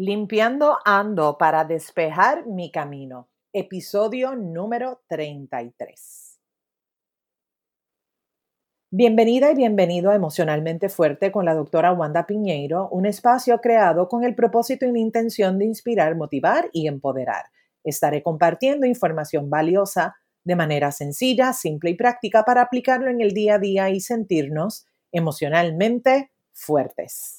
Limpiando ando para despejar mi camino. Episodio número 33. Bienvenida y bienvenido a Emocionalmente Fuerte con la doctora Wanda Piñeiro, un espacio creado con el propósito y la intención de inspirar, motivar y empoderar. Estaré compartiendo información valiosa de manera sencilla, simple y práctica para aplicarlo en el día a día y sentirnos emocionalmente fuertes.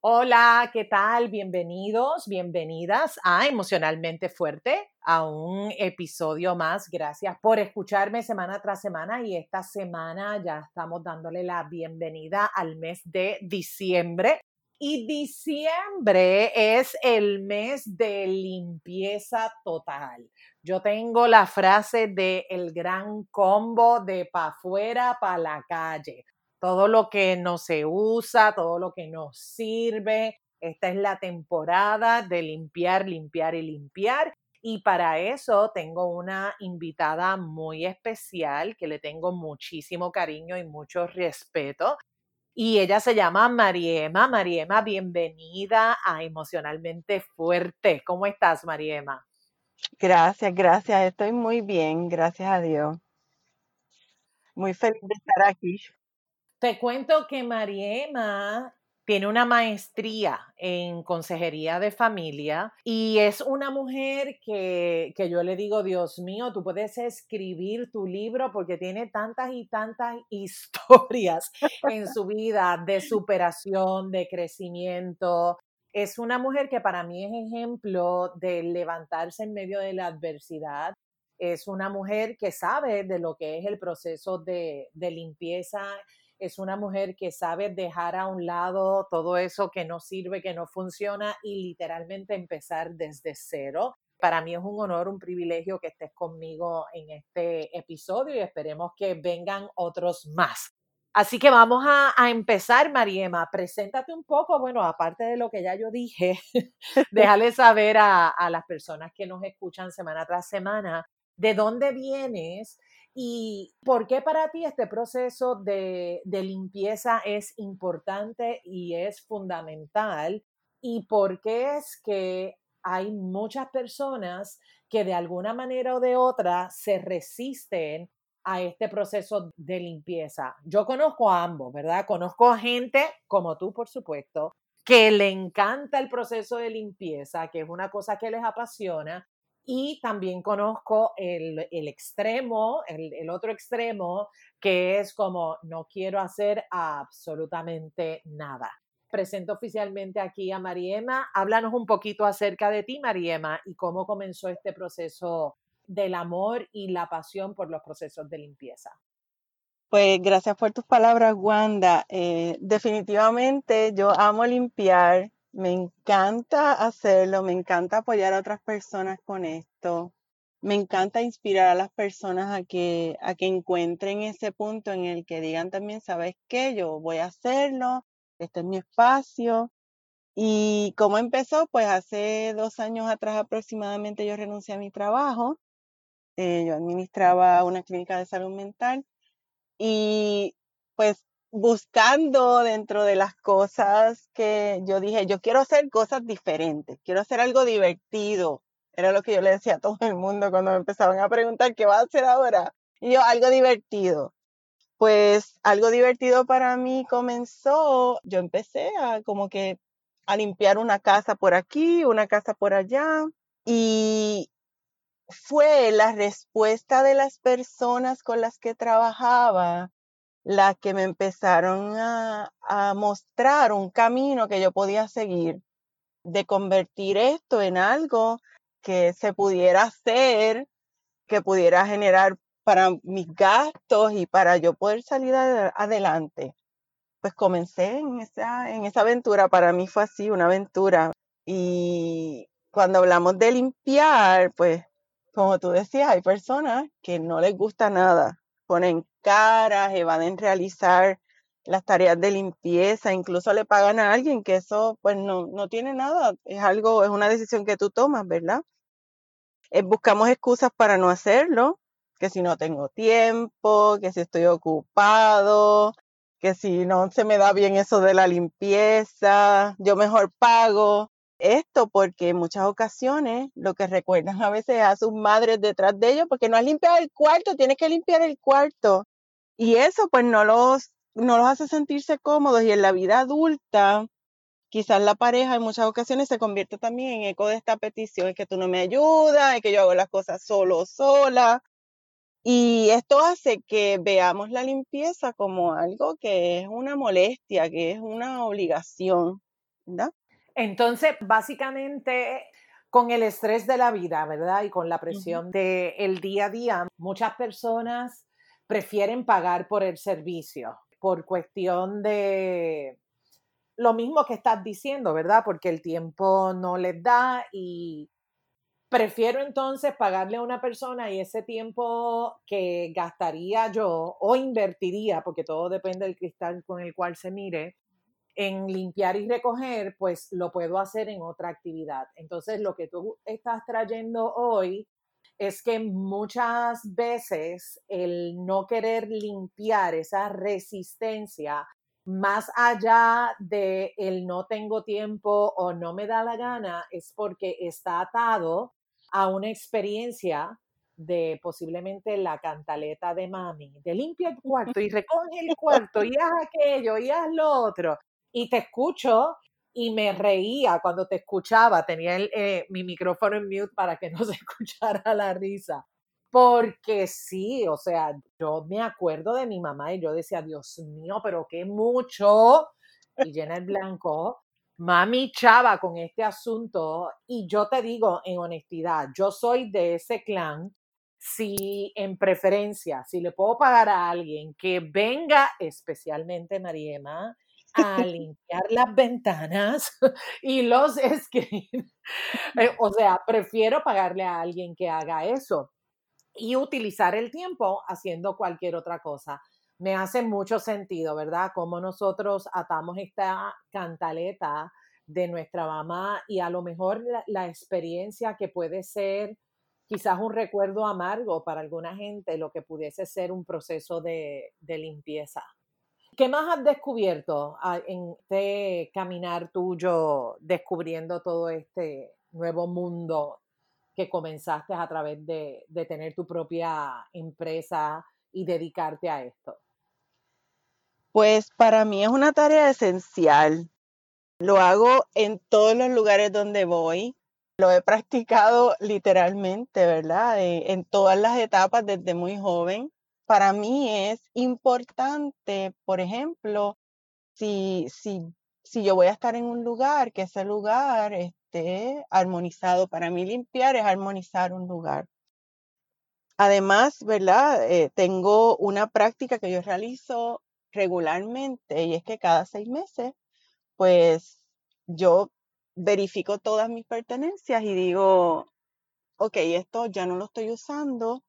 Hola, ¿qué tal? Bienvenidos, bienvenidas a Emocionalmente Fuerte, a un episodio más. Gracias por escucharme semana tras semana y esta semana ya estamos dándole la bienvenida al mes de diciembre. Y diciembre es el mes de limpieza total. Yo tengo la frase de el gran combo de pa' afuera, pa' la calle todo lo que no se usa, todo lo que no sirve. Esta es la temporada de limpiar, limpiar y limpiar. Y para eso tengo una invitada muy especial que le tengo muchísimo cariño y mucho respeto. Y ella se llama Mariema. Mariema, bienvenida a Emocionalmente Fuerte. ¿Cómo estás, Mariema? Gracias, gracias. Estoy muy bien, gracias a Dios. Muy feliz de estar aquí. Te cuento que Mariema tiene una maestría en consejería de familia y es una mujer que, que, yo le digo, Dios mío, tú puedes escribir tu libro porque tiene tantas y tantas historias en su vida de superación, de crecimiento. Es una mujer que para mí es ejemplo de levantarse en medio de la adversidad. Es una mujer que sabe de lo que es el proceso de, de limpieza es una mujer que sabe dejar a un lado todo eso que no sirve, que no funciona y literalmente empezar desde cero. Para mí es un honor, un privilegio que estés conmigo en este episodio y esperemos que vengan otros más. Así que vamos a, empezar, Mariema. Preséntate un poco, bueno, aparte de lo que ya yo dije, déjale saber a, a las personas que nos escuchan semana tras semana de dónde vienes ¿Y por qué para ti este proceso de, limpieza es importante y es fundamental? ¿Y por qué es que hay muchas personas que de alguna manera o de otra se resisten a este proceso de limpieza? Yo conozco a ambos, ¿verdad? Conozco a gente como tú, por supuesto, que le encanta el proceso de limpieza, que es una cosa que les apasiona, y también conozco el, extremo, el, otro extremo, que es como no quiero hacer absolutamente nada. Presento oficialmente aquí a Mariema. Háblanos un poquito acerca de ti, Mariema, y cómo comenzó este proceso del amor y la pasión por los procesos de limpieza. Pues gracias por tus palabras, Wanda. Eh, definitivamente yo amo limpiar, me encanta hacerlo, me encanta apoyar a otras personas con esto. Me encanta inspirar a las personas a que, a que encuentren ese punto en el que digan también, ¿sabes qué? Yo voy a hacerlo, este es mi espacio. ¿Y cómo empezó? Pues hace dos años atrás aproximadamente yo renuncié a mi trabajo. Eh, yo administraba una clínica de salud mental y pues buscando dentro de las cosas que yo dije, yo quiero hacer cosas diferentes, quiero hacer algo divertido. Era lo que yo le decía a todo el mundo cuando me empezaban a preguntar qué va a hacer ahora. Y yo, algo divertido. Pues algo divertido para mí comenzó, yo empecé a como que a limpiar una casa por aquí, una casa por allá. Y fue la respuesta de las personas con las que trabajaba las que me empezaron a, mostrar un camino que yo podía seguir, de convertir esto en algo que se pudiera hacer, que pudiera generar para mis gastos y para yo poder salir adelante. Pues comencé en esa, en esa aventura, para mí fue así, una aventura. Y cuando hablamos de limpiar, pues como tú decías, hay personas que no les gusta nada, ponen caras, evaden realizar las tareas de limpieza, incluso le pagan a alguien que eso pues no, no tiene nada, es algo, es una decisión que tú tomas, ¿verdad? Eh, buscamos excusas para no hacerlo, que si no tengo tiempo, que si estoy ocupado, que si no se me da bien eso de la limpieza, yo mejor pago. Esto porque en muchas ocasiones lo que recuerdan a veces a sus madres detrás de ellos, porque no has limpiado el cuarto, tienes que limpiar el cuarto. Y eso pues no los, no los hace sentirse cómodos y en la vida adulta quizás la pareja en muchas ocasiones se convierte también en eco de esta petición, es que tú no me ayudas, es que yo hago las cosas solo sola. Y esto hace que veamos la limpieza como algo que es una molestia, que es una obligación, ¿verdad? Entonces, básicamente, con el estrés de la vida, ¿verdad? Y con la presión del día a día, muchas personas prefieren pagar por el servicio por cuestión de lo mismo que estás diciendo, ¿verdad? Porque el tiempo no les da y prefiero entonces pagarle a una persona y ese tiempo que gastaría yo o invertiría, porque todo depende del cristal con el cual se mire, en limpiar y recoger, pues lo puedo hacer en otra actividad. Entonces, lo que tú estás trayendo hoy es que muchas veces el no querer limpiar esa resistencia más allá de el no tengo tiempo o no me da la gana, es porque está atado a una experiencia de posiblemente la cantaleta de mami, de limpia el cuarto y recoge el cuarto y haz aquello y haz lo otro. Y te escucho y me reía cuando te escuchaba, tenía eh, mi micrófono en mute para que no se escuchara la risa. Porque sí, o sea, yo me acuerdo de mi mamá y yo decía, Dios mío, pero qué mucho. Y llena el blanco, mami chava con este asunto y yo te digo en honestidad, yo soy de ese clan, si en preferencia, si le puedo pagar a alguien que venga, especialmente Mariema, a limpiar las ventanas y los screens, eh, o sea, prefiero pagarle a alguien que haga eso y utilizar el tiempo haciendo cualquier otra cosa me hace mucho sentido, ¿verdad? Cómo nosotros atamos esta cantaleta de nuestra mamá y a lo mejor la, experiencia que puede ser quizás un recuerdo amargo para alguna gente, lo que pudiese ser un proceso de, limpieza. ¿Qué más has descubierto en este caminar tuyo descubriendo todo este nuevo mundo que comenzaste a través de tener tu propia empresa y dedicarte a esto? Pues para mí es una tarea esencial. Lo hago en todos los lugares donde voy. Lo he practicado literalmente, ¿verdad? Eh, en todas las etapas desde muy joven. Para mí es importante, por ejemplo, si, si, si yo voy a estar en un lugar, que ese lugar esté armonizado. Para mí limpiar es armonizar un lugar. Además, ¿verdad? Eh, tengo una práctica que yo realizo regularmente y es que cada seis meses, pues yo verifico todas mis pertenencias y digo, ok, esto ya no lo estoy usando,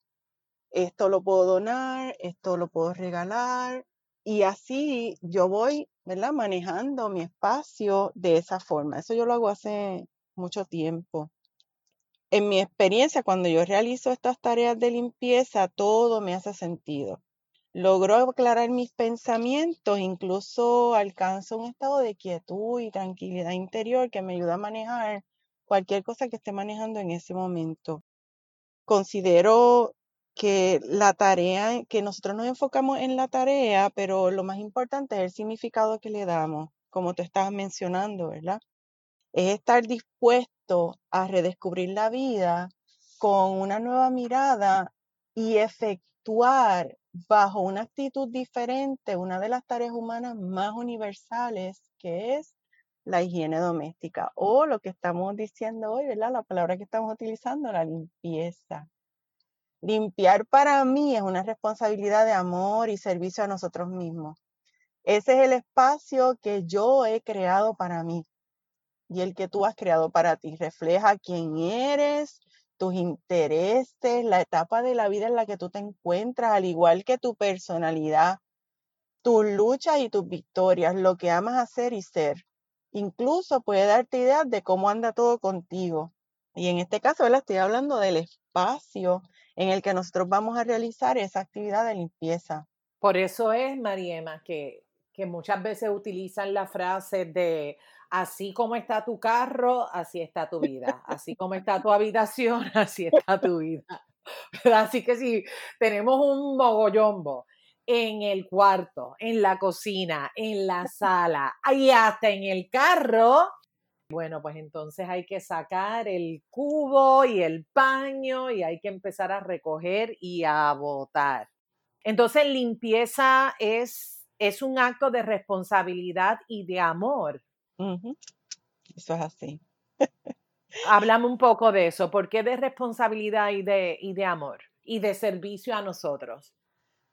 esto lo puedo donar, esto lo puedo regalar y así yo voy, ¿verdad? Manejando mi espacio de esa forma. Eso yo lo hago hace mucho tiempo. En mi experiencia, cuando yo realizo estas tareas de limpieza, todo me hace sentido logro aclarar mis pensamientos, incluso alcanzo un estado de quietud y tranquilidad interior que me ayuda a manejar cualquier cosa que esté manejando en ese momento. Considero que la tarea, que nosotros nos enfocamos en la tarea, pero lo más importante es el significado que le damos, como tú estabas mencionando, ¿verdad? Es estar dispuesto a redescubrir la vida con una nueva mirada y efectuar bajo una actitud diferente una de las tareas humanas más universales que es la higiene doméstica o lo que estamos diciendo hoy, ¿verdad? La palabra que estamos utilizando, la limpieza. Limpiar para mí es una responsabilidad de amor y servicio a nosotros mismos. Ese es el espacio que yo he creado para mí y el que tú has creado para ti. Refleja quién eres, tus intereses, la etapa de la vida en la que tú te encuentras, al igual que tu personalidad, tus luchas y tus victorias, lo que amas hacer y ser. Incluso puede darte ideas de cómo anda todo contigo. Y en este caso, le estoy hablando del espacio en el que nosotros vamos a realizar esa actividad de limpieza. Por eso es, Mariema, que que muchas veces utilizan la frase de así como está tu carro, así está tu vida, así como está tu habitación, así está tu vida. Así que si tenemos un mogollombo en el cuarto, en la cocina, en la sala y hasta en el carro, bueno, pues entonces hay que sacar el cubo y el paño y hay que empezar a recoger y a botar. Entonces, limpieza es, es un acto de responsabilidad y de amor. Eso es así. Hablamos un poco de eso. ¿Por qué de responsabilidad y de, y de amor? Y de servicio a nosotros.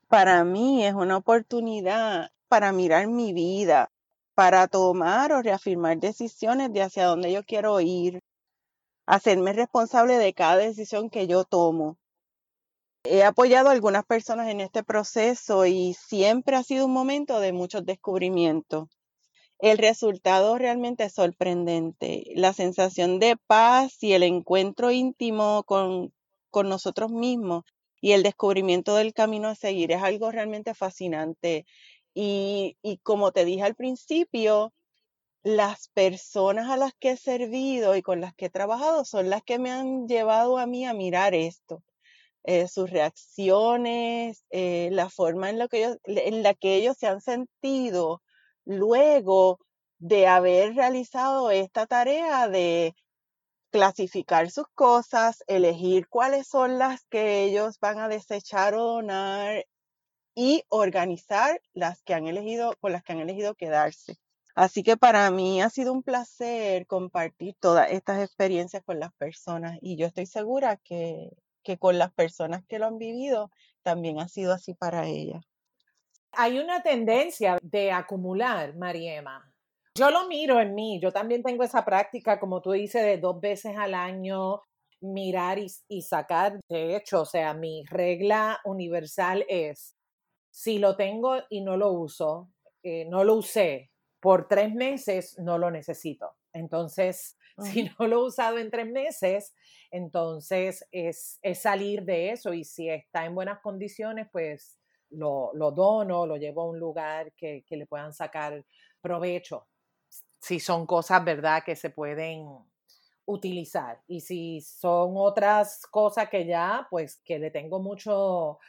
Para mí es una oportunidad para mirar mi vida, para tomar o reafirmar decisiones de hacia dónde yo quiero ir, hacerme responsable de cada decisión que yo tomo. He apoyado a algunas personas en este proceso y siempre ha sido un momento de muchos descubrimientos. El resultado realmente es sorprendente. La sensación de paz y el encuentro íntimo con, con nosotros mismos y el descubrimiento del camino a seguir es algo realmente fascinante. Y, como te dije al principio, las personas a las que he servido y con las que he trabajado son las que me han llevado a mí a mirar esto. Eh, sus reacciones, eh, la forma en, que ellos, en la que ellos se han sentido luego de haber realizado esta tarea de clasificar sus cosas, elegir cuáles son las que ellos van a desechar o donar y organizar las que han elegido, con las que han elegido quedarse. Así que para mí ha sido un placer compartir todas estas experiencias con las personas y yo estoy segura que, que con las personas que lo han vivido también ha sido así para ellas. Hay una tendencia de acumular, Mariema. Yo lo miro en mí, yo también tengo esa práctica, como tú dices, de dos veces al año mirar y, sacar. De hecho, o sea, mi regla universal es, si lo tengo y no lo uso, eh, no lo usé por tres meses, no lo necesito. Entonces, si no lo he usado en tres meses, entonces es, es salir de eso y si está en buenas condiciones, pues lo, lo dono, lo llevo a un lugar que, que, le puedan sacar provecho. Si son cosas, ¿verdad?, que se pueden utilizar. Y si son otras cosas que ya, pues que le tengo mucho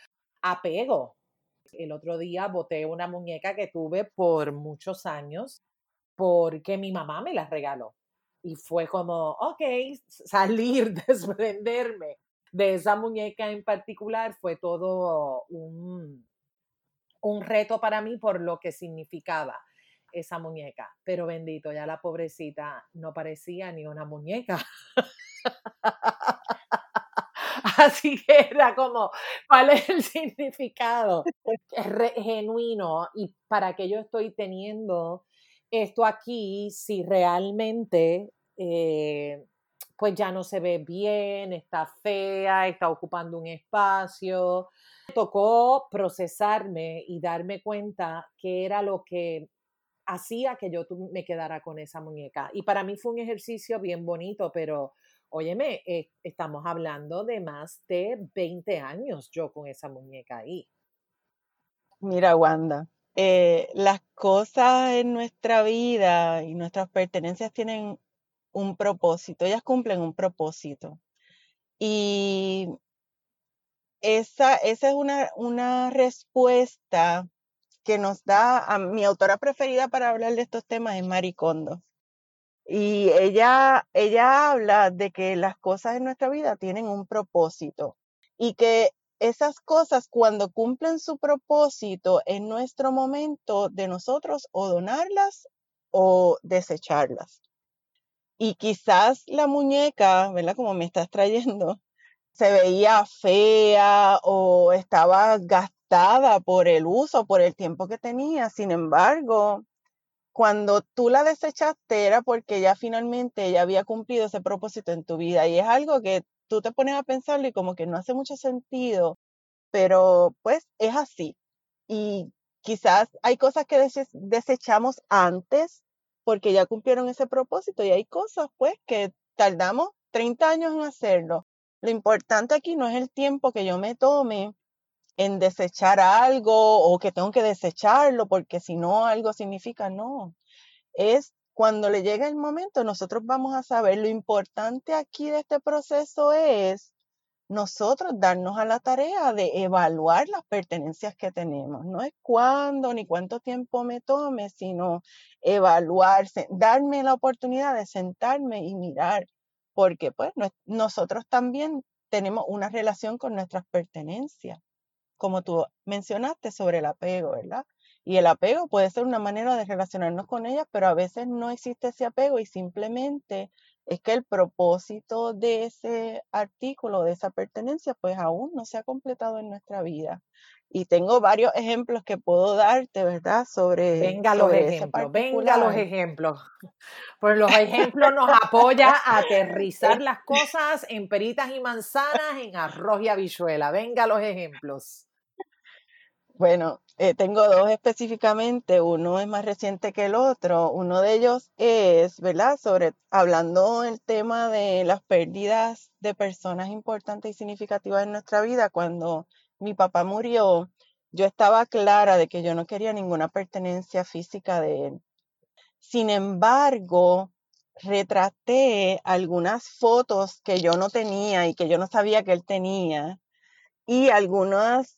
apego. El otro día boté una muñeca que tuve por muchos años porque mi mamá me la regaló. Y fue como, ok, salir, desprenderme de esa muñeca en particular fue todo un, un reto para mí por lo que significaba esa muñeca. Pero bendito, ya la pobrecita no parecía ni una muñeca. Así que era como, ¿cuál es el significado? Es genuino y para qué yo estoy teniendo esto aquí si realmente eh, pues ya no se ve bien, está fea, está ocupando un espacio. Me tocó procesarme y darme cuenta que era lo que hacía que yo me quedara con esa muñeca. Y para mí fue un ejercicio bien bonito, pero óyeme, eh, estamos hablando de más de 20 años yo con esa muñeca ahí. Mira, Wanda, eh, las cosas en nuestra vida y nuestras pertenencias tienen un propósito, ellas cumplen un propósito. Y esa, esa es una, una respuesta que nos da a mi autora preferida para hablar de estos temas es Maricondo. Y ella, ella habla de que las cosas en nuestra vida tienen un propósito y que esas cosas cuando cumplen su propósito en nuestro momento de nosotros o donarlas o desecharlas. Y quizás la muñeca, ¿verdad? Como me estás trayendo, se veía fea o estaba gastada por el uso, por el tiempo que tenía. Sin embargo, cuando tú la desechaste era porque ya finalmente ya había cumplido ese propósito en tu vida. Y es algo que tú te pones a pensarlo y como que no hace mucho sentido, pero pues es así. Y quizás hay cosas que desechamos antes porque ya cumplieron ese propósito y hay cosas pues que tardamos 30 años en hacerlo. Lo importante aquí no es el tiempo que yo me tome en desechar algo o que tengo que desecharlo porque si no algo significa no. Es cuando le llega el momento, nosotros vamos a saber. Lo importante aquí de este proceso es nosotros darnos a la tarea de evaluar las pertenencias que tenemos. No es cuándo ni cuánto tiempo me tome, sino evaluarse, darme la oportunidad de sentarme y mirar, porque pues nosotros también tenemos una relación con nuestras pertenencias, como tú mencionaste sobre el apego, ¿verdad? Y el apego puede ser una manera de relacionarnos con ellas, pero a veces no existe ese apego y simplemente es que el propósito de ese artículo, de esa pertenencia, pues aún no se ha completado en nuestra vida. Y tengo varios ejemplos que puedo darte, ¿verdad? Sobre, venga los ejemplos, venga los ejemplos. Pues los ejemplos nos apoya a aterrizar las cosas en peritas y manzanas, en arroz y habichuela. Venga los ejemplos. Bueno, eh, tengo dos específicamente, uno es más reciente que el otro. Uno de ellos es, ¿verdad? Sobre, hablando el tema de las pérdidas de personas importantes y significativas en nuestra vida. Cuando mi papá murió, yo estaba clara de que yo no quería ninguna pertenencia física de él. Sin embargo, retraté algunas fotos que yo no tenía y que yo no sabía que él tenía y algunas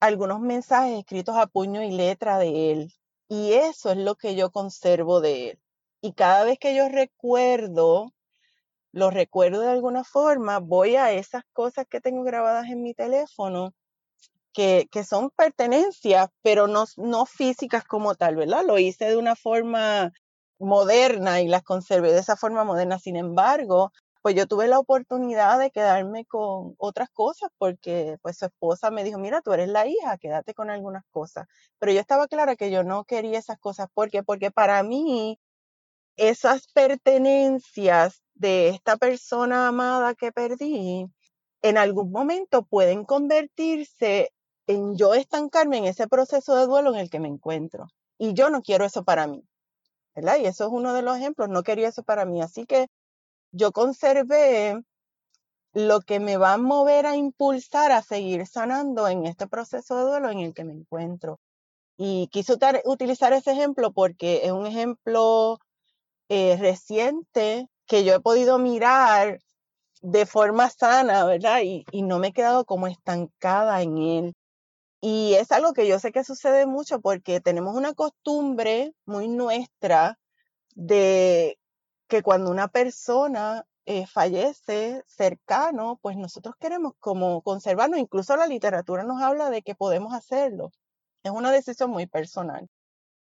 algunos mensajes escritos a puño y letra de él. Y eso es lo que yo conservo de él. Y cada vez que yo recuerdo, lo recuerdo de alguna forma, voy a esas cosas que tengo grabadas en mi teléfono, que, que son pertenencias, pero no, no físicas como tal, ¿verdad? Lo hice de una forma moderna y las conservé de esa forma moderna. Sin embargo, pues yo tuve la oportunidad de quedarme con otras cosas porque pues su esposa me dijo, mira, tú eres la hija, quédate con algunas cosas. Pero yo estaba clara que yo no quería esas cosas. ¿Por qué? Porque para mí esas pertenencias de esta persona amada que perdí, en algún momento pueden convertirse en yo estancarme en ese proceso de duelo en el que me encuentro. Y yo no quiero eso para mí. ¿verdad? Y eso es uno de los ejemplos, no quería eso para mí. Así que yo conservé lo que me va a mover a impulsar a seguir sanando en este proceso de duelo en el que me encuentro. Y quise utilizar ese ejemplo porque es un ejemplo eh, reciente que yo he podido mirar de forma sana, ¿verdad? Y, y no me he quedado como estancada en él. Y es algo que yo sé que sucede mucho porque tenemos una costumbre muy nuestra de que cuando una persona eh, fallece cercano, pues nosotros queremos como conservarlo. Incluso la literatura nos habla de que podemos hacerlo. Es una decisión muy personal.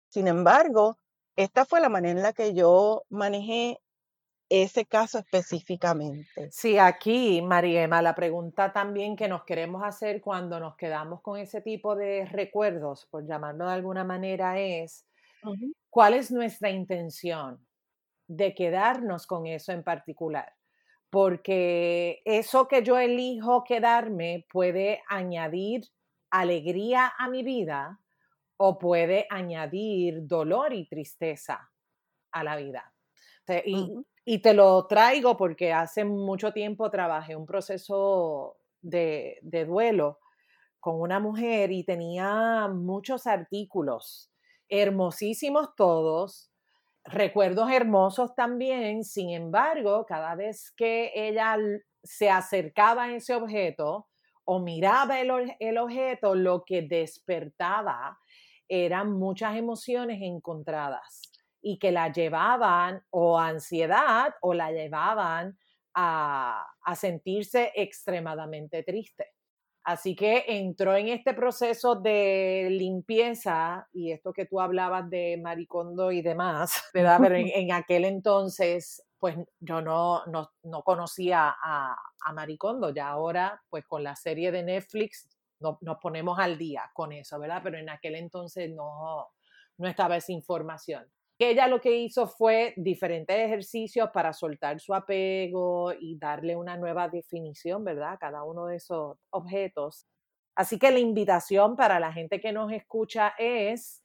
Sin embargo, esta fue la manera en la que yo manejé ese caso específicamente. Sí, aquí, Mariema, la pregunta también que nos queremos hacer cuando nos quedamos con ese tipo de recuerdos, por llamarlo de alguna manera, es, ¿cuál es nuestra intención? De quedarnos con eso en particular, porque eso que yo elijo quedarme puede añadir alegría a mi vida o puede añadir dolor y tristeza a la vida. Y, te lo traigo porque hace mucho tiempo trabajé un proceso de, de duelo con una mujer y tenía muchos artículos, hermosísimos todos, recuerdos hermosos también, sin embargo, cada vez que ella se acercaba a ese objeto o miraba el, objeto, lo que despertaba eran muchas emociones encontradas y que la llevaban o ansiedad o la llevaban a sentirse extremadamente triste. Así que entró en este proceso de limpieza y esto que tú hablabas de maricondo y demás, ¿verdad? Pero en, aquel entonces, pues yo no, no, conocía a, maricondo, ya ahora, pues con la serie de Netflix nos ponemos al día con eso, ¿verdad? Pero en aquel entonces no, no estaba esa información ella lo que hizo fue diferentes ejercicios para soltar su apego y darle una nueva definición, ¿verdad? A cada uno de esos objetos. Así que la invitación para la gente que nos escucha es,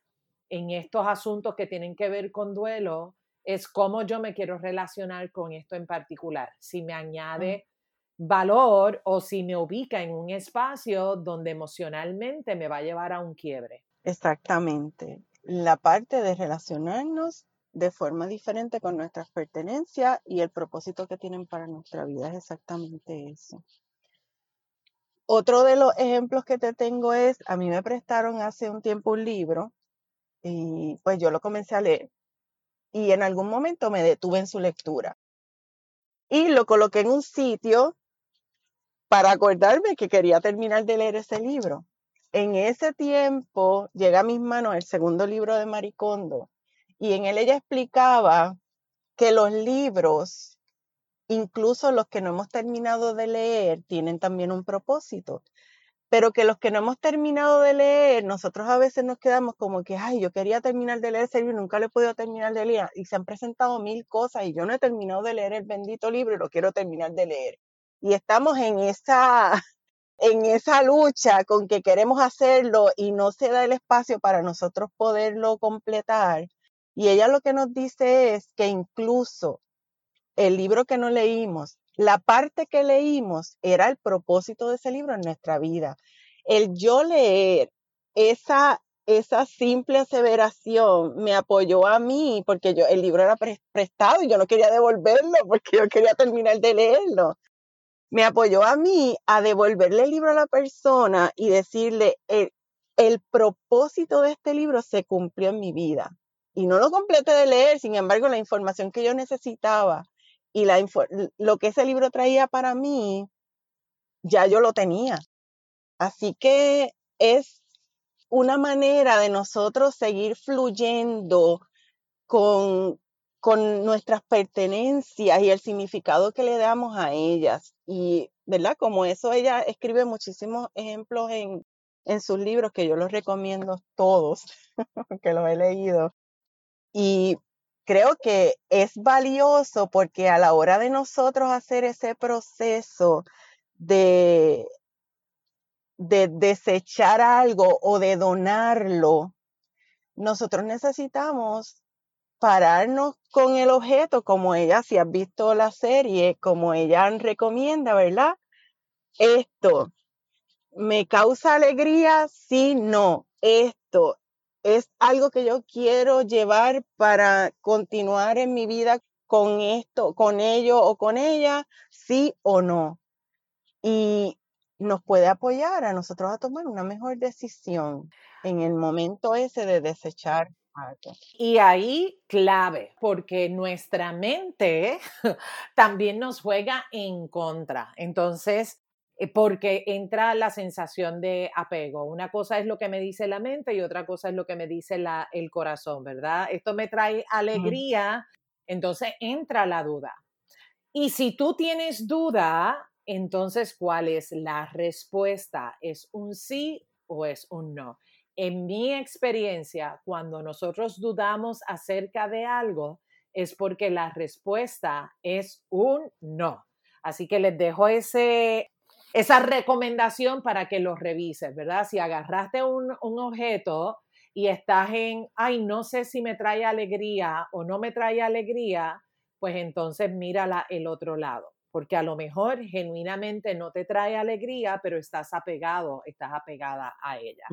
en estos asuntos que tienen que ver con duelo, es cómo yo me quiero relacionar con esto en particular. Si me añade valor o si me ubica en un espacio donde emocionalmente me va a llevar a un quiebre. Exactamente. La parte de relacionarnos de forma diferente con nuestras pertenencias y el propósito que tienen para nuestra vida es exactamente eso. Otro de los ejemplos que te tengo es, a mí me prestaron hace un tiempo un libro y pues yo lo comencé a leer y en algún momento me detuve en su lectura y lo coloqué en un sitio para acordarme que quería terminar de leer ese libro. En ese tiempo llega a mis manos el segundo libro de Maricondo y en él ella explicaba que los libros, incluso los que no hemos terminado de leer, tienen también un propósito, pero que los que no hemos terminado de leer, nosotros a veces nos quedamos como que, ay, yo quería terminar de leer ese libro y nunca lo he podido terminar de leer y se han presentado mil cosas y yo no he terminado de leer el bendito libro y lo quiero terminar de leer. Y estamos en esa, en esa lucha con que queremos hacerlo y no se da el espacio para nosotros poderlo completar. Y ella lo que nos dice es que incluso el libro que no leímos, la parte que leímos era el propósito de ese libro en nuestra vida. El yo leer esa, esa simple aseveración me apoyó a mí porque yo, el libro era prestado y yo no quería devolverlo porque yo quería terminar de leerlo. Me apoyó a mí a devolverle el libro a la persona y decirle, el, propósito de este libro se cumplió en mi vida y no lo completé de leer, sin embargo, la información que yo necesitaba y la lo que ese libro traía para mí, ya yo lo tenía. Así que es una manera de nosotros seguir fluyendo con, con nuestras pertenencias y el significado que le damos a ellas. Y, ¿verdad? Como eso, ella escribe muchísimos ejemplos en, en sus libros que yo los recomiendo todos, que los he leído. Y creo que es valioso porque a la hora de nosotros hacer ese proceso de, de desechar algo o de donarlo, nosotros necesitamos pararnos con el objeto, como ella, si has visto la serie, como ella recomienda, ¿verdad? Esto, ¿me causa alegría? Sí, no. Esto, es algo que yo quiero llevar para continuar en mi vida con esto, con ello o con ella, sí o no. Y nos puede apoyar a nosotros a tomar una mejor decisión en el momento ese de desechar Y ahí clave, porque nuestra mente también nos juega en contra. Entonces, eh, porque entra la sensación de apego. Una cosa es lo que me dice la mente y otra cosa es lo que me dice la, el corazón, ¿verdad? Esto me trae alegría, entonces entra la duda. Y si tú tienes duda, entonces, ¿cuál es la respuesta? ¿Es un sí o es un no? En mi experiencia, cuando nosotros dudamos acerca de algo, es porque la respuesta es un no. Así que les dejo ese esa recomendación para que lo revises, ¿verdad? Si agarraste un, objeto y estás en, ay, no sé si me trae alegría o no me trae alegría, pues entonces mírala el otro lado, porque a lo mejor genuinamente no te trae alegría, pero estás apegado, estás apegada a ella.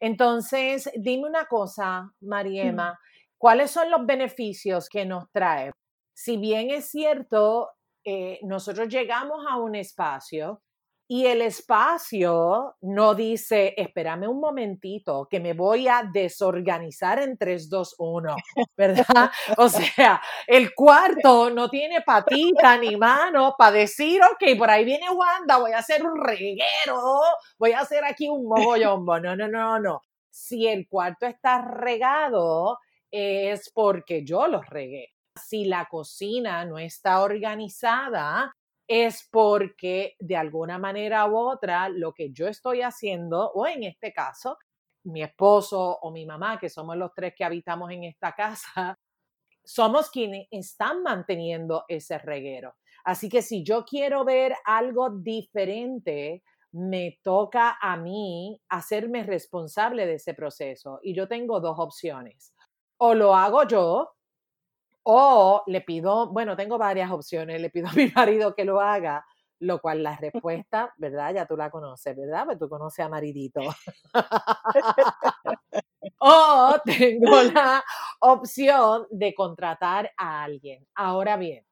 Entonces, dime una cosa, Mariema, ¿cuáles son los beneficios que nos trae? Si bien es cierto, eh, nosotros llegamos a un espacio y el espacio no dice, espérame un momentito, que me voy a desorganizar en 3, 2, 1, ¿verdad? O sea, el cuarto no tiene patita ni mano para decir, ok, por ahí viene Wanda, voy a hacer un reguero, voy a hacer aquí un mogollombo. No, no, no, no. Si el cuarto está regado, es porque yo lo regué. Si la cocina no está organizada, es porque de alguna manera u otra lo que yo estoy haciendo, o en este caso, mi esposo o mi mamá, que somos los tres que habitamos en esta casa, somos quienes están manteniendo ese reguero. Así que si yo quiero ver algo diferente, me toca a mí hacerme responsable de ese proceso. Y yo tengo dos opciones. O lo hago yo, o le pido, bueno, tengo varias opciones, le pido a mi marido que lo haga, lo cual la respuesta, ¿verdad? Ya tú la conoces, ¿verdad? Pues tú conoces a Maridito. o tengo la opción de contratar a alguien. Ahora bien,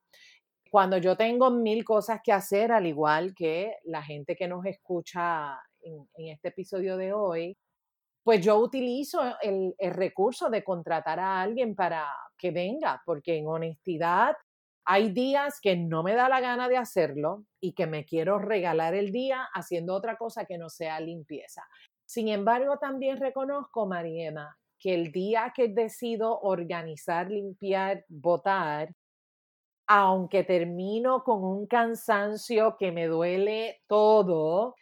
cuando yo tengo mil cosas que hacer, al igual que la gente que nos escucha en, este episodio de hoy, pues yo utilizo el, recurso de contratar a alguien para que venga, porque en honestidad hay días que no me da la gana de hacerlo y que me quiero regalar el día haciendo otra cosa que no sea limpieza. Sin embargo, también reconozco, Mariema, que el día que decido organizar, limpiar, votar, aunque termino con un cansancio que me duele todo,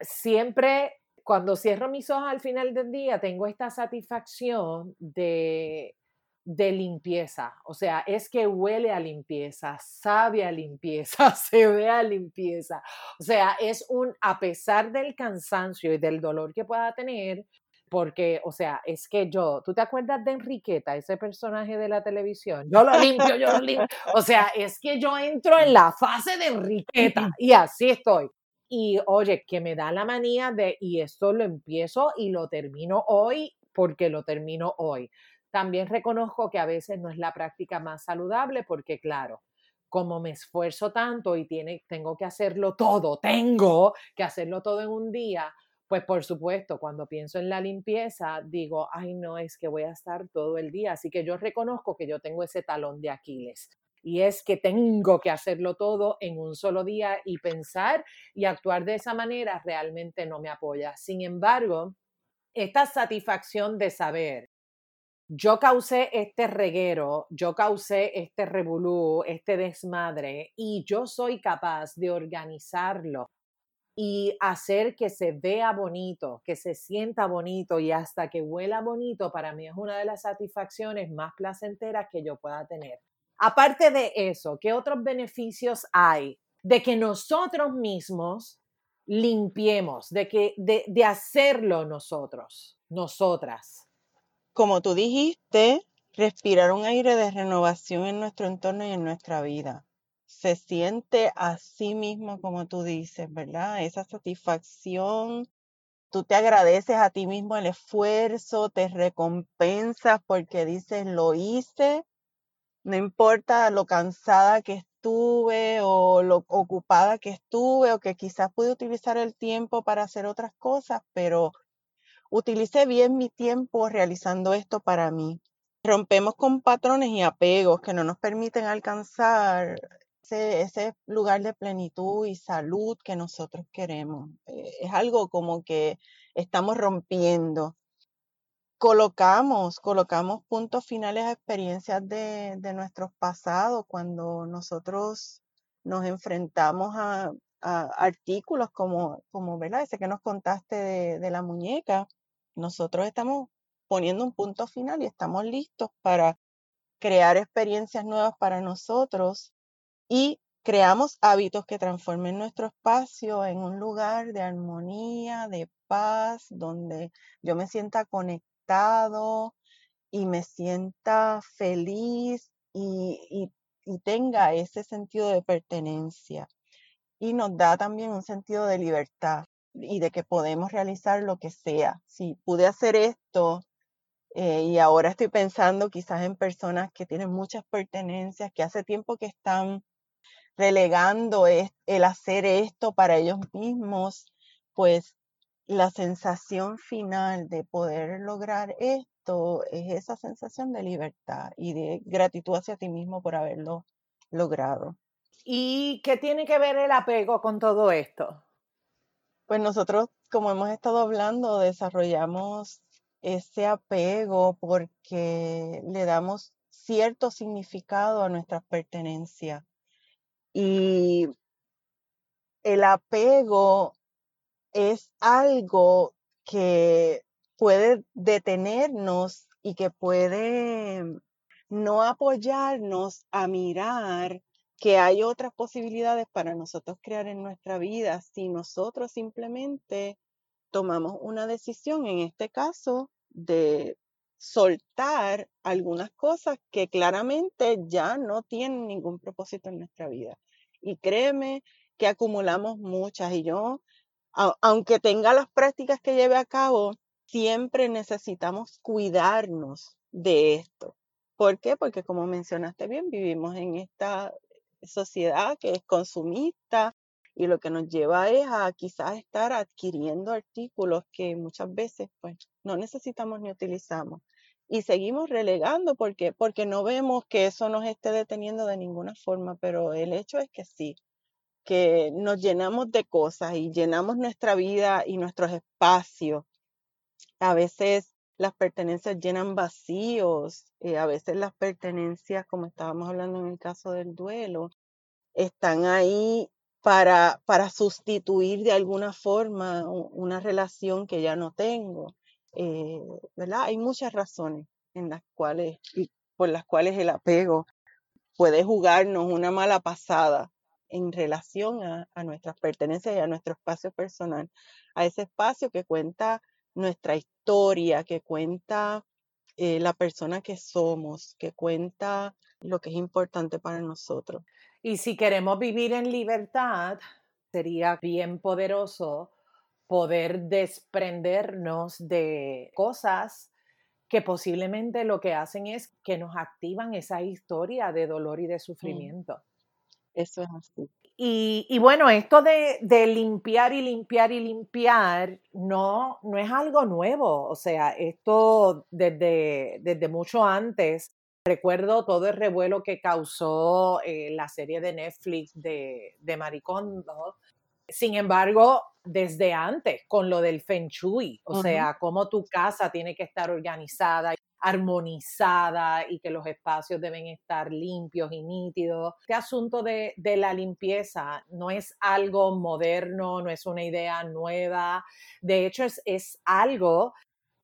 siempre cuando cierro mis ojos al final del día tengo esta satisfacción de de limpieza. O sea, es que huele a limpieza, sabe a limpieza, se ve a limpieza. O sea, es un, a pesar del cansancio y del dolor que pueda tener, porque, o sea, es que yo, ¿tú te acuerdas de Enriqueta, ese personaje de la televisión? Yo lo limpio, yo lo limpio. O sea, es que yo entro en la fase de Enriqueta y así estoy. Y oye, que me da la manía de, y esto lo empiezo y lo termino hoy porque lo termino hoy. También reconozco que a veces no es la práctica más saludable porque, claro, como me esfuerzo tanto y tiene, tengo que hacerlo todo, tengo que hacerlo todo en un día, pues por supuesto, cuando pienso en la limpieza, digo, ay no, es que voy a estar todo el día. Así que yo reconozco que yo tengo ese talón de Aquiles. Y es que tengo que hacerlo todo en un solo día y pensar y actuar de esa manera realmente no me apoya. Sin embargo, esta satisfacción de saber yo causé este reguero, yo causé este revolú, este desmadre, y yo soy capaz de organizarlo y hacer que se vea bonito, que se sienta bonito y hasta que huela bonito, para mí es una de las satisfacciones más placenteras que yo pueda tener. Aparte de eso, ¿qué otros beneficios hay de que nosotros mismos limpiemos, de, que, de, hacerlo nosotros, nosotras? como tú dijiste, respirar un aire de renovación en nuestro entorno y en nuestra vida. Se siente así mismo como tú dices, ¿verdad? Esa satisfacción. Tú te agradeces a ti mismo el esfuerzo, te recompensas porque dices, lo hice, no importa lo cansada que estuve o lo ocupada que estuve o que quizás pude utilizar el tiempo para hacer otras cosas, pero utilicé bien mi tiempo realizando esto para mí. Rompemos con patrones y apegos que no nos permiten alcanzar ese, lugar de plenitud y salud que nosotros queremos. Eh, es algo como que estamos rompiendo. Colocamos, colocamos puntos finales a experiencias de, nuestros pasados cuando nosotros nos enfrentamos a, artículos como, como, ¿verdad? Ese que nos contaste de la muñeca nosotros estamos poniendo un punto final y estamos listos para crear experiencias nuevas para nosotros y creamos hábitos que transformen nuestro espacio en un lugar de armonía, de paz, donde yo me sienta y me sienta feliz y, y tenga ese sentido de pertenencia. Y nos da también un sentido de libertad y de que podemos realizar lo que sea. Si pude hacer esto eh, y ahora estoy pensando quizás en personas que tienen muchas pertenencias, que hace tiempo que están relegando el hacer esto para ellos mismos, pues la sensación final de poder lograr esto es esa sensación de libertad y de gratitud hacia ti mismo por haberlo logrado. ¿Y qué tiene que ver el apego con todo esto? Pues nosotros, como hemos estado hablando, desarrollamos ese apego porque le damos cierto significado a nuestras pertenencias. Y el apego es algo que puede detenernos y que puede no apoyarnos a mirar que hay otras posibilidades para nosotros crear en nuestra vida si nosotros simplemente tomamos una decisión, en este caso, de soltar algunas cosas que claramente ya no tienen ningún propósito en nuestra vida. Y créeme que acumulamos muchas y yo, aunque tenga las prácticas que lleve a cabo, siempre necesitamos cuidarnos de esto. ¿Por qué? Porque como mencionaste bien, vivimos en esta sociedad que es consumista y lo que nos lleva es a quizás estar adquiriendo artículos que muchas veces pues no necesitamos ni utilizamos y seguimos relegando porque porque no vemos que eso nos esté deteniendo de ninguna forma, pero el hecho es que sí, que nos llenamos de cosas y llenamos nuestra vida y nuestros espacios. A veces las pertenencias llenan vacíos, eh, a veces las pertenencias, como estábamos hablando en el caso del duelo, están ahí para, para sustituir de alguna forma una relación que ya no tengo. Eh, ¿verdad? Hay muchas razones en las cuales, por las cuales el apego puede jugarnos una mala pasada en relación a, a nuestras pertenencias y a nuestro espacio personal, a ese espacio que cuenta nuestra historia, que cuenta eh, la persona que somos, que cuenta lo que es importante para nosotros. Y si queremos vivir en libertad, sería bien poderoso poder desprendernos de cosas que posiblemente lo que hacen es que nos activan esa historia de dolor y de sufrimiento. Eso es así. Y, bueno, esto de, limpiar y limpiar y limpiar no, no es algo nuevo. O sea, esto desde, desde mucho antes. Recuerdo todo el revuelo que causó eh, la serie de Netflix de, de Maricondo. Sin embargo, desde antes, con lo del Feng Shui, o sea, cómo tu casa tiene que estar organizada armonizada y que los espacios deben estar limpios y nítidos. Este asunto de, la limpieza no es algo moderno, no es una idea nueva, de hecho es, es algo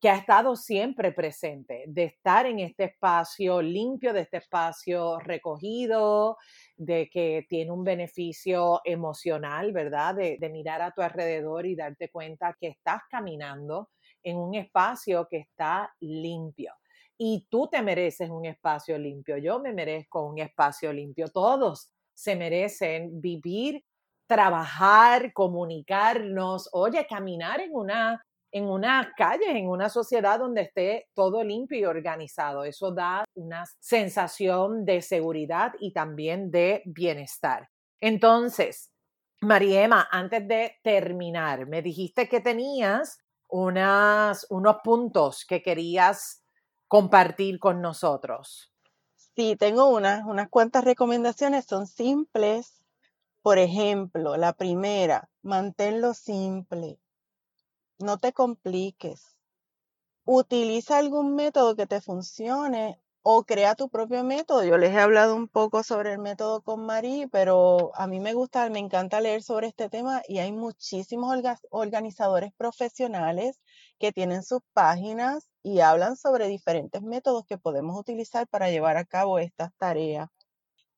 que ha estado siempre presente, de estar en este espacio limpio, de este espacio recogido, de que tiene un beneficio emocional, ¿verdad? De, mirar a tu alrededor y darte cuenta que estás caminando en un espacio que está limpio. Y tú te mereces un espacio limpio, yo me merezco un espacio limpio, todos se merecen vivir, trabajar, comunicarnos, oye, caminar en una en una calle, en una sociedad donde esté todo limpio y organizado. Eso da una sensación de seguridad y también de bienestar. Entonces, Mariema, antes de terminar, me dijiste que tenías unas, unos puntos que querías compartir con nosotros? Sí, tengo unas, unas cuantas recomendaciones, son simples. Por ejemplo, la primera, manténlo simple. No te compliques. Utiliza algún método que te funcione o crea tu propio método. Yo les he hablado un poco sobre el método con Marí, pero a mí me gusta, me encanta leer sobre este tema y hay muchísimos organizadores profesionales que tienen sus páginas y hablan sobre diferentes métodos que podemos utilizar para llevar a cabo estas tareas.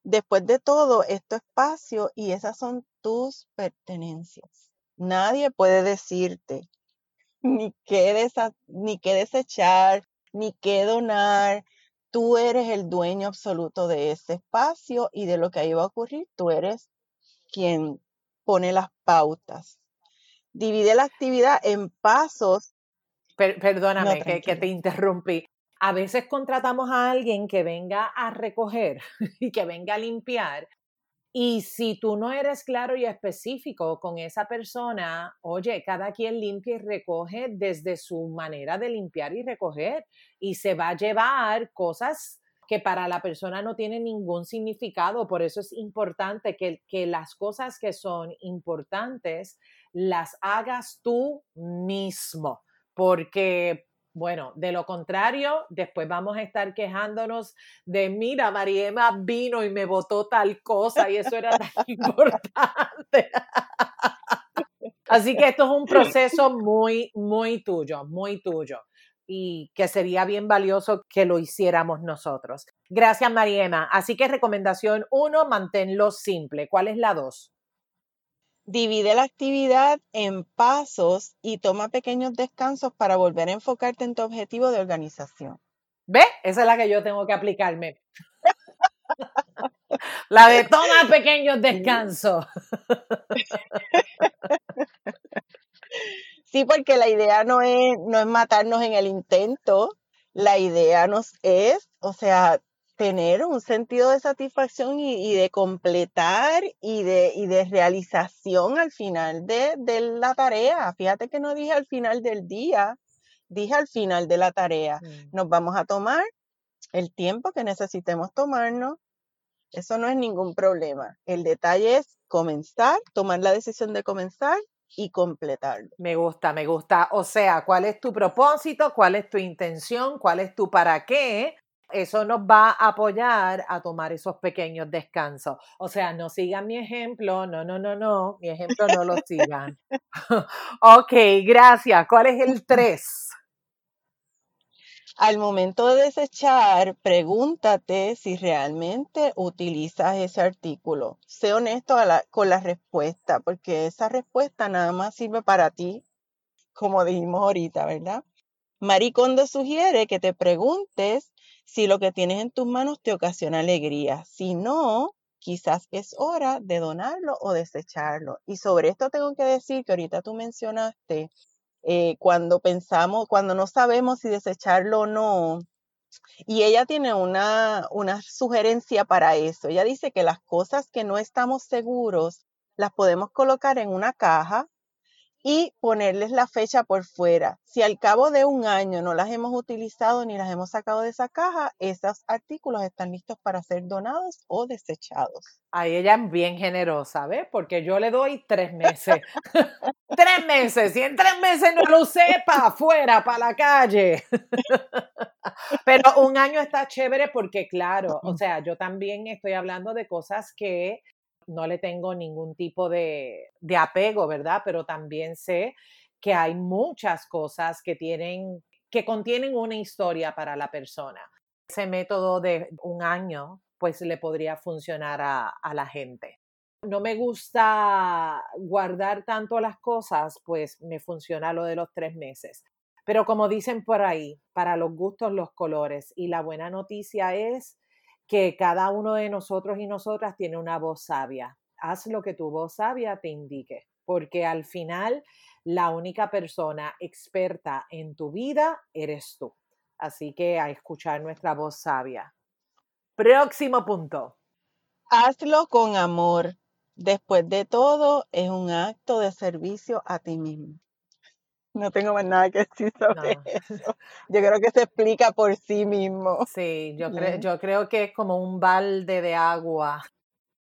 Después de todo, esto espacio y esas son tus pertenencias. Nadie puede decirte ni qué, ni qué desechar, ni qué donar, tú eres el dueño absoluto de ese espacio y de lo que ahí va a ocurrir, tú eres quien pone las pautas. Divide la actividad en pasos. perdóname que, que te interrumpí. A veces contratamos a alguien que venga a recoger y que venga a limpiar y si tú no eres claro y específico con esa persona, oye, cada quien limpia y recoge desde su manera de limpiar y recoger y se va a llevar cosas que para la persona no tienen ningún significado. Por eso es importante que, que las cosas que son importantes las hagas tú mismo, porque bueno, de lo contrario, después vamos a estar quejándonos de, mira, Mariema vino y me votó tal cosa y eso era tan importante. Así que esto es un proceso muy, muy tuyo, muy tuyo y que sería bien valioso que lo hiciéramos nosotros. Gracias, Mariema. Así que recomendación uno, manténlo simple. ¿Cuál es la dos? Divide la actividad en pasos y toma pequeños descansos para volver a enfocarte en tu objetivo de organización. ¿Ve? Esa es la que yo tengo que aplicarme. la de toma pequeños descansos. Sí, porque la idea no es, no es matarnos en el intento, la idea nos es, o sea, tener un sentido de satisfacción y, de completar y de, y de realización al final de, de, la tarea. Fíjate que no dije al final del día, dije al final de la tarea. Mm. Nos vamos a tomar el tiempo que necesitemos tomarnos. Eso no es ningún problema. El detalle es comenzar, tomar la decisión de comenzar y completarlo. Me gusta, me gusta. O sea, ¿cuál es tu propósito? ¿Cuál es tu intención? ¿Cuál es tu para qué? Eso nos va a apoyar a tomar esos pequeños descansos. O sea, no sigan mi ejemplo, no, no, no, no, mi ejemplo no lo sigan. ok, gracias. ¿Cuál es el tres? Al momento de desechar, pregúntate si realmente utilizas ese artículo. Sé honesto con la respuesta, porque esa respuesta nada más sirve para ti, como dijimos ahorita, ¿verdad? Maricondo sugiere que te preguntes si lo que tienes en tus manos te ocasiona alegría. Si no, quizás es hora de donarlo o desecharlo. Y sobre esto tengo que decir que ahorita tú mencionaste eh, cuando pensamos, cuando no sabemos si desecharlo o no. Y ella tiene una, una sugerencia para eso. Ella dice que las cosas que no estamos seguros las podemos colocar en una caja y ponerles la fecha por fuera. Si al cabo de un año no las hemos utilizado ni las hemos sacado de esa caja, esos artículos están listos para ser donados o desechados. Ahí ella es bien generosa, ¿ves? Porque yo le doy tres meses. tres meses. Y en tres meses no lo para afuera, para la calle. Pero un año está chévere porque, claro, o sea, yo también estoy hablando de cosas que no le tengo ningún tipo de, apego, ¿verdad? Pero también sé que hay muchas cosas que tienen, que contienen una historia para la persona. Ese método de un año, pues le podría funcionar a, a la gente. No me gusta guardar tanto las cosas, pues me funciona lo de los tres meses. Pero como dicen por ahí, para los gustos, los colores. Y la buena noticia es que cada uno de nosotros y nosotras tiene una voz sabia. Haz lo que tu voz sabia te indique, porque al final la única persona experta en tu vida eres tú. Así que a escuchar nuestra voz sabia. Próximo punto. Hazlo con amor. Después de todo, es un acto de servicio a ti mismo. No tengo más nada que decir sobre eso. Yo creo que se explica por sí mismo. Sí, yo, creo, yo creo que es como un balde de agua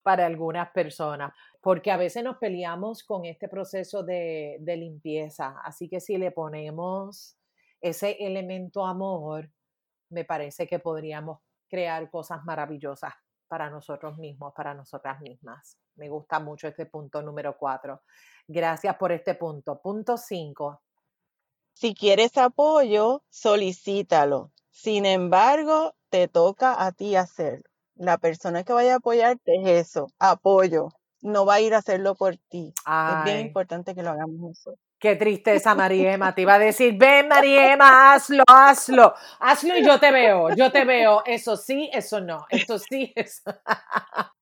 para algunas personas, porque a veces nos peleamos con este proceso de, de limpieza. Así que si le ponemos ese elemento amor, me parece que podríamos crear cosas maravillosas para nosotros mismos, para nosotras mismas. Me gusta mucho este punto número cuatro. Gracias por este punto. Punto cinco si quieres apoyo, solicítalo. Sin embargo, te toca a ti hacerlo. La persona que vaya a apoyarte es eso, apoyo. No va a ir a hacerlo por ti. Es bien importante que lo hagamos nosotros. Qué tristeza, Mariema. Te iba a decir, ven, Mariema, hazlo, hazlo. Hazlo y yo te veo, yo te veo. Eso sí, eso no. Eso sí, eso.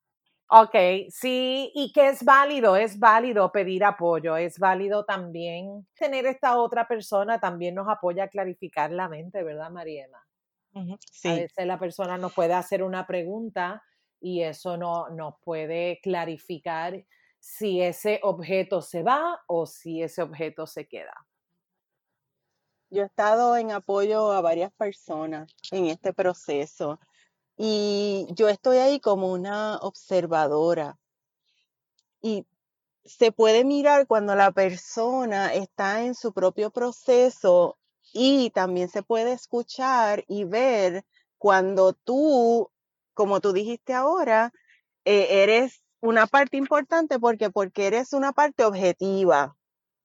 Ok, sí, y que es válido, es válido pedir apoyo, es válido también tener esta otra persona, también nos apoya a clarificar la mente, ¿verdad, Mariema? Sí. A veces la persona nos puede hacer una pregunta y eso no, nos puede clarificar si ese objeto se va o si ese objeto se queda. Yo he estado en apoyo a varias personas en este proceso y yo estoy ahí como una observadora. Y se puede mirar cuando la persona está en su propio proceso y también se puede escuchar y ver cuando tú, como tú dijiste ahora, eh, eres una parte importante porque, porque eres una parte objetiva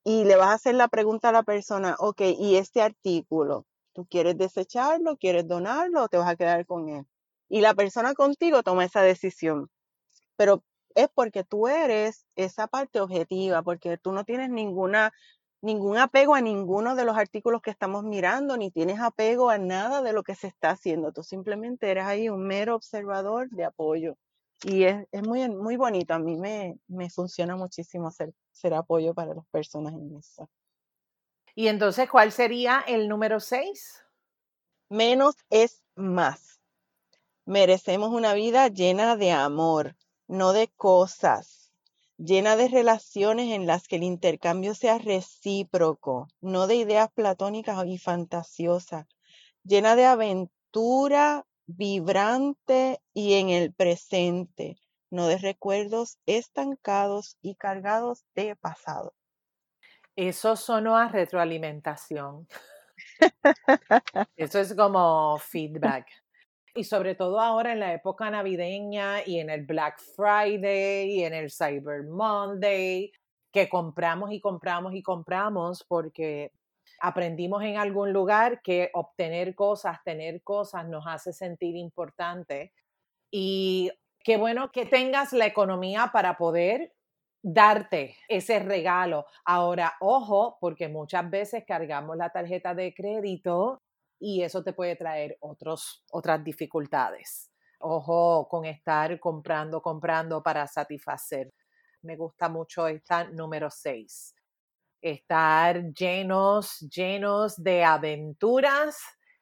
y le vas a hacer la pregunta a la persona, ok, ¿y este artículo? ¿Tú quieres desecharlo, quieres donarlo o te vas a quedar con él? Y la persona contigo toma esa decisión. Pero es porque tú eres esa parte objetiva, porque tú no tienes ninguna ningún apego a ninguno de los artículos que estamos mirando, ni tienes apego a nada de lo que se está haciendo. Tú simplemente eres ahí un mero observador de apoyo. y es, muy, muy bonito. A mí me, me funciona muchísimo ser, ser apoyo para las personas en eso. Y entonces, ¿cuál sería el número seis? Menos es más. Merecemos una vida llena de amor, no de cosas, llena de relaciones en las que el intercambio sea recíproco, no de ideas platónicas y fantasiosas, llena de aventura, vibrante y en el presente, no de recuerdos estancados y cargados de pasado. Eso sonó a retroalimentación. Eso es como feedback. Y sobre todo ahora en la época navideña y en el Black Friday y en el Cyber Monday, que compramos y compramos y compramos porque aprendimos en algún lugar que obtener cosas, tener cosas nos hace sentir importante. Y qué bueno que tengas la economía para poder darte ese regalo. Ahora, ojo, porque muchas veces cargamos la tarjeta de crédito y eso te puede traer otros, otras dificultades. Ojo con estar comprando, comprando para satisfacer. Me gusta mucho esta número 6 estar llenos, llenos de aventuras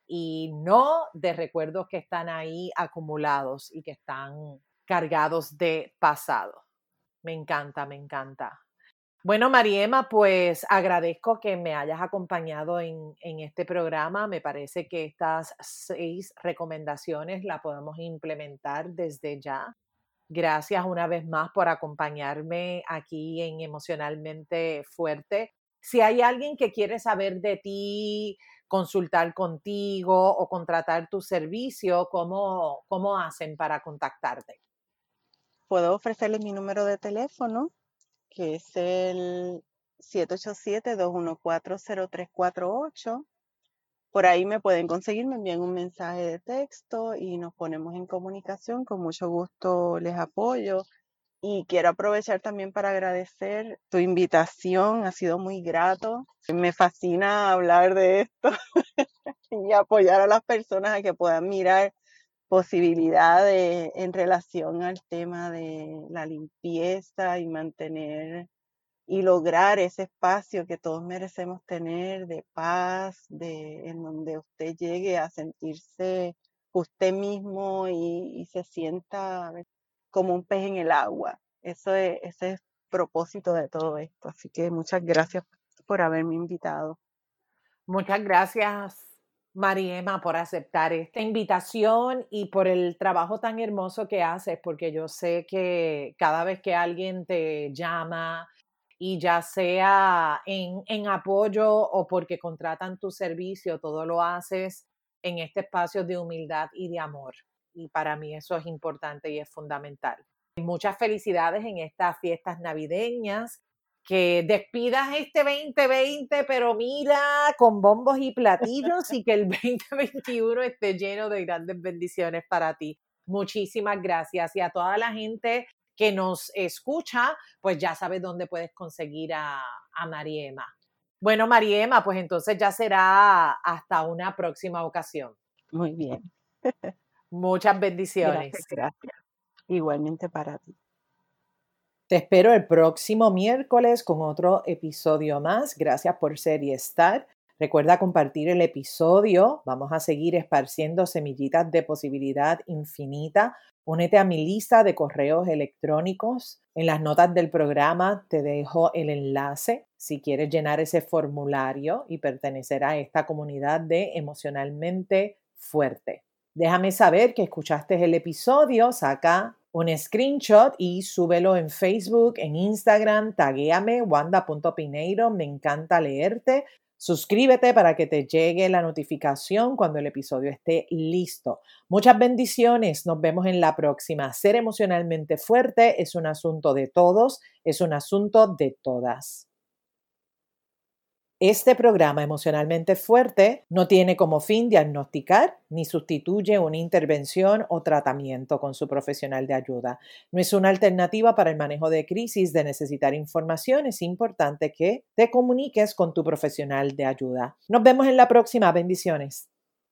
y no de recuerdos que están ahí acumulados y que están cargados de pasado. Me encanta, me encanta. Bueno, Mariema, pues agradezco que me hayas acompañado en, en, este programa. Me parece que estas seis recomendaciones las podemos implementar desde ya. Gracias una vez más por acompañarme aquí en Emocionalmente Fuerte. Si hay alguien que quiere saber de ti, consultar contigo o contratar tu servicio, ¿cómo, cómo hacen para contactarte? Puedo ofrecerles mi número de teléfono, que es el 787-214-0348. Por ahí me pueden conseguir, me envían un mensaje de texto y nos ponemos en comunicación. Con mucho gusto les apoyo. Y quiero aprovechar también para agradecer tu invitación, ha sido muy grato. Me fascina hablar de esto y apoyar a las personas a que puedan mirar posibilidades en relación al tema de la limpieza y mantener y lograr ese espacio que todos merecemos tener de paz, de en donde usted llegue a sentirse usted mismo y, se sienta como un pez en el agua. Eso es, ese es el propósito de todo esto. Así que muchas gracias por haberme invitado. Muchas gracias, Mariema, por aceptar esta invitación y por el trabajo tan hermoso que haces, porque yo sé que cada vez que alguien te llama y ya sea en, en apoyo o porque contratan tu servicio, todo lo haces en este espacio de humildad y de amor. Y para mí eso es importante y es fundamental. Muchas felicidades en estas fiestas navideñas. Que despidas este 2020, pero mira, con bombos y platillos y que el 2021 esté lleno de grandes bendiciones para ti. Muchísimas gracias. Y a toda la gente que nos escucha, pues ya sabes dónde puedes conseguir a, a Mariema. Bueno, Mariema, pues entonces ya será hasta una próxima ocasión. Muy bien. Muchas bendiciones. gracias. Igualmente para ti. Te espero el próximo miércoles con otro episodio más. Gracias por ser y estar. Recuerda compartir el episodio. Vamos a seguir esparciendo semillitas de posibilidad infinita. Únete a mi lista de correos electrónicos. En las notas del programa te dejo el enlace si quieres llenar ese formulario y pertenecer a esta comunidad de emocionalmente fuerte. Déjame saber que escuchaste el episodio, saca un screenshot y súbelo en Facebook, en Instagram, taguéame wanda.pineiro, me encanta leerte. Suscríbete para que te llegue la notificación cuando el episodio esté listo. Muchas bendiciones, nos vemos en la próxima. Ser emocionalmente fuerte es un asunto de todos, es un asunto de todas. Este programa emocionalmente fuerte no tiene como fin diagnosticar ni sustituye una intervención o tratamiento con su profesional de ayuda. No es una alternativa para el manejo de crisis de necesitar información. Es importante que te comuniques con tu profesional de ayuda. Nos vemos en la próxima. Bendiciones.